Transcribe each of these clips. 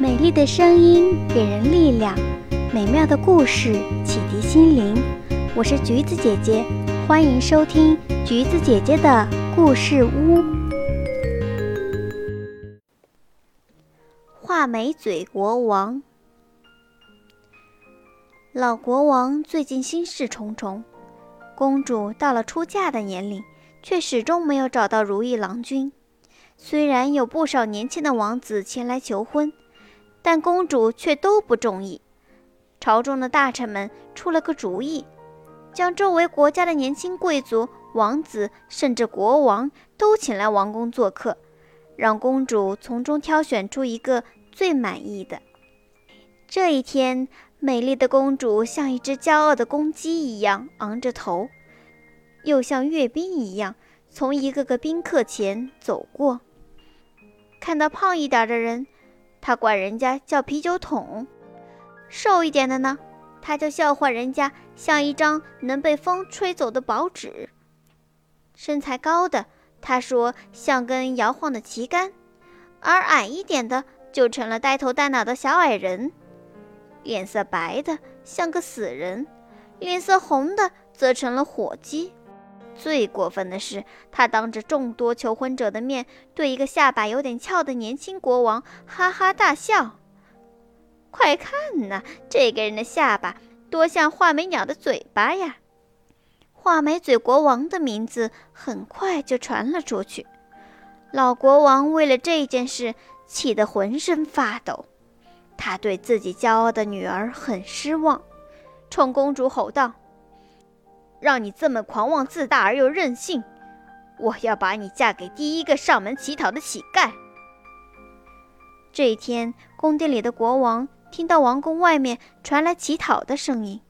美丽的声音给人力量，美妙的故事启迪心灵。我是橘子姐姐，欢迎收听橘子姐姐的故事屋。画眉嘴国王，老国王最近心事重重，公主到了出嫁的年龄，却始终没有找到如意郎君。虽然有不少年轻的王子前来求婚。但公主却都不中意。朝中的大臣们出了个主意，将周围国家的年轻贵族、王子，甚至国王都请来王宫做客，让公主从中挑选出一个最满意的。这一天，美丽的公主像一只骄傲的公鸡一样昂着头，又像阅兵一样从一个个宾客前走过，看到胖一点的人。他管人家叫啤酒桶，瘦一点的呢，他就笑话人家像一张能被风吹走的薄纸；身材高的，他说像根摇晃的旗杆；而矮一点的，就成了呆头呆脑的小矮人；脸色白的像个死人，脸色红的则成了火鸡。最过分的是，他当着众多求婚者的面，对一个下巴有点翘的年轻国王哈哈大笑。快看呐，这个人的下巴多像画眉鸟的嘴巴呀！画眉嘴国王的名字很快就传了出去。老国王为了这件事气得浑身发抖，他对自己骄傲的女儿很失望，冲公主吼道。让你这么狂妄自大而又任性，我要把你嫁给第一个上门乞讨的乞丐。这一天，宫殿里的国王听到王宫外面传来乞讨的声音，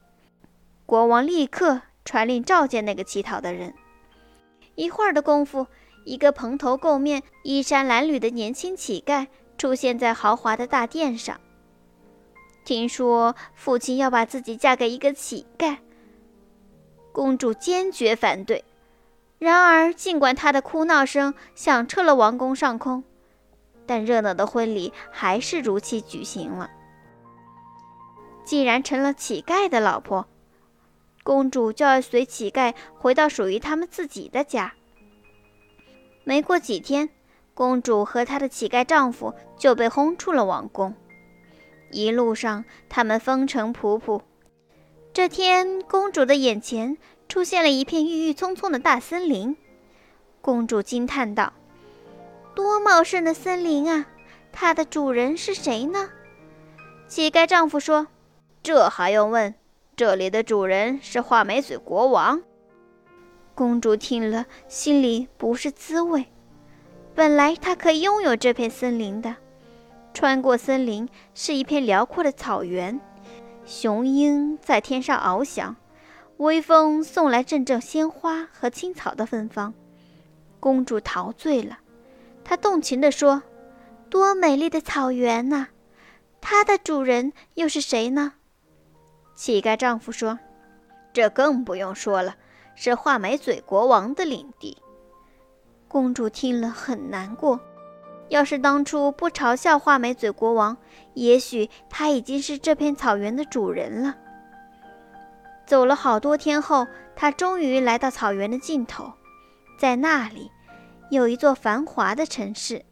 国王立刻传令召见那个乞讨的人。一会儿的功夫，一个蓬头垢面、衣衫褴褛的年轻乞丐出现在豪华的大殿上。听说父亲要把自己嫁给一个乞丐。公主坚决反对。然而，尽管她的哭闹声响彻了王宫上空，但热闹的婚礼还是如期举行了。既然成了乞丐的老婆，公主就要随乞丐回到属于他们自己的家。没过几天，公主和她的乞丐丈夫就被轰出了王宫。一路上，他们风尘仆仆。这天，公主的眼前出现了一片郁郁葱葱的大森林。公主惊叹道：“多茂盛的森林啊！它的主人是谁呢？”乞丐丈夫说：“这还用问？这里的主人是画眉嘴国王。”公主听了，心里不是滋味。本来她可以拥有这片森林的，穿过森林是一片辽阔的草原。雄鹰在天上翱翔，微风送来阵阵鲜花和青草的芬芳。公主陶醉了，她动情地说：“多美丽的草原呐！它的主人又是谁呢？”乞丐丈夫说：“这更不用说了，是画眉嘴国王的领地。”公主听了很难过。要是当初不嘲笑画眉嘴国王，也许他已经是这片草原的主人了。走了好多天后，他终于来到草原的尽头，在那里有一座繁华的城市。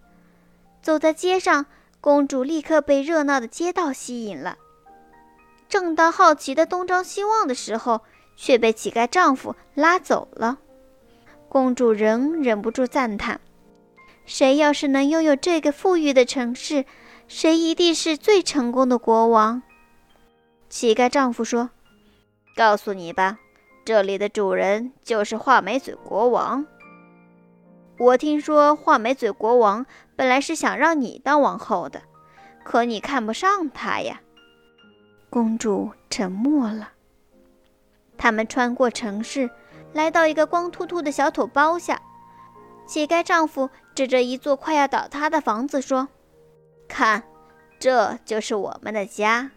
走在街上，公主立刻被热闹的街道吸引了。正当好奇的东张西望的时候，却被乞丐丈夫拉走了。公主仍忍不住赞叹。谁要是能拥有这个富裕的城市，谁一定是最成功的国王。乞丐丈夫说：“告诉你吧，这里的主人就是画眉嘴国王。我听说画眉嘴国王本来是想让你当王后的，可你看不上他呀。”公主沉默了。他们穿过城市，来到一个光秃秃的小土包下。乞丐丈夫指着一座快要倒塌的房子说：“看，这就是我们的家。”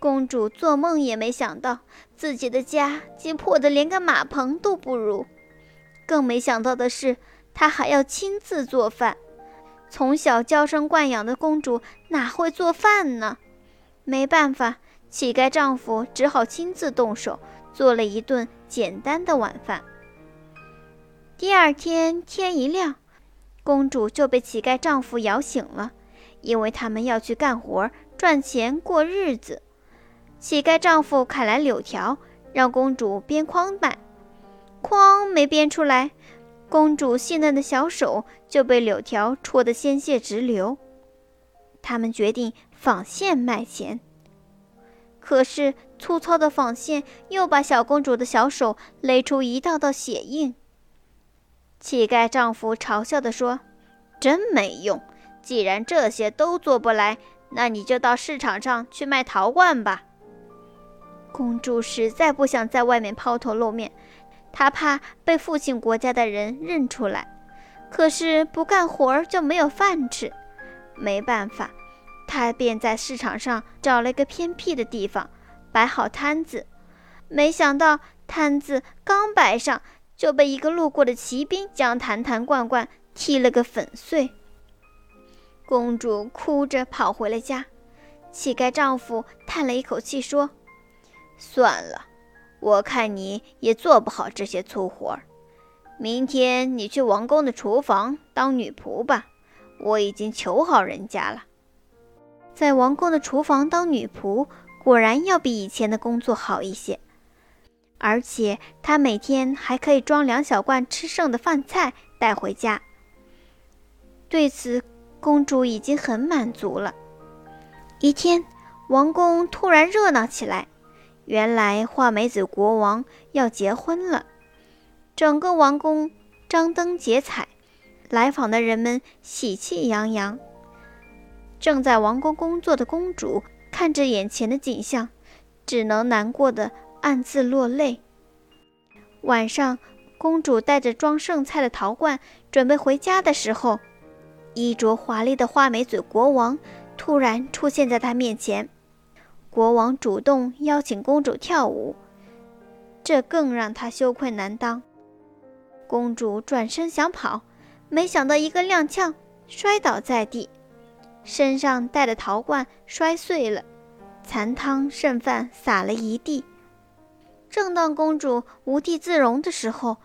公主做梦也没想到，自己的家竟破得连个马棚都不如。更没想到的是，她还要亲自做饭，从小娇生惯养的公主哪会做饭呢？没办法，乞丐丈夫只好亲自动手做了一顿简单的晚饭。第二天天一亮，公主就被乞丐丈夫摇醒了，因为他们要去干活赚钱过日子。乞丐丈夫砍来柳条，让公主编筐板，筐没编出来。公主细嫩的小手就被柳条戳得鲜血直流。他们决定纺线卖钱，可是粗糙的纺线又把小公主的小手勒出一道道血印。乞丐丈夫嘲笑地说：“真没用！既然这些都做不来，那你就到市场上去卖陶罐吧。”公主实在不想在外面抛头露面。她怕被父亲国家的人认出来，可是不干活就没有饭吃，没办法，她便在市场上找了一个偏僻的地方摆好摊子。没想到摊子刚摆上，就被一个路过的骑兵将坛坛罐罐踢了个粉碎。公主哭着跑回了家，乞丐丈夫叹了一口气说：“算了。”我看你也做不好这些粗活儿，明天你去王宫的厨房当女仆吧。我已经求好人家了，在王宫的厨房当女仆，果然要比以前的工作好一些，而且她每天还可以装两小罐吃剩的饭菜带回家。对此，公主已经很满足了。一天，王宫突然热闹起来。原来画眉子国王要结婚了，整个王宫张灯结彩，来访的人们喜气洋洋。正在王宫工作的公主看着眼前的景象，只能难过的暗自落泪。晚上，公主带着装剩菜的陶罐准备回家的时候，衣着华丽的画眉嘴国王突然出现在她面前。国王主动邀请公主跳舞，这更让她羞愧难当。公主转身想跑，没想到一个踉跄，摔倒在地，身上带的陶罐摔碎了，残汤剩饭洒了一地。正当公主无地自容的时候，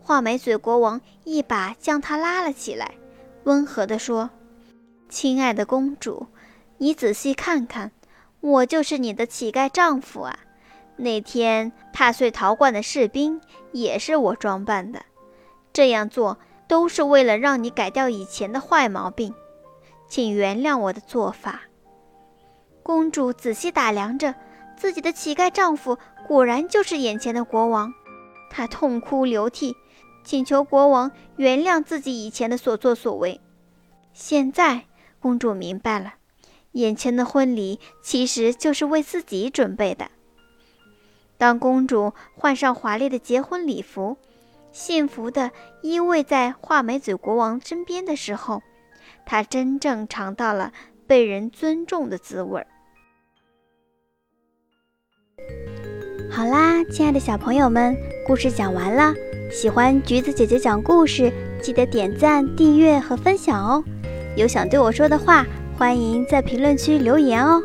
画眉嘴国王一把将她拉了起来，温和地说：“亲爱的公主，你仔细看看。”我就是你的乞丐丈夫啊！那天踏碎陶罐的士兵也是我装扮的，这样做都是为了让你改掉以前的坏毛病，请原谅我的做法。公主仔细打量着自己的乞丐丈夫，果然就是眼前的国王，她痛哭流涕，请求国王原谅自己以前的所作所为。现在，公主明白了。眼前的婚礼其实就是为自己准备的。当公主换上华丽的结婚礼服，幸福地依偎在画眉嘴国王身边的时候，她真正尝到了被人尊重的滋味儿。好啦，亲爱的小朋友们，故事讲完了。喜欢橘子姐姐讲故事，记得点赞、订阅和分享哦。有想对我说的话。欢迎在评论区留言哦。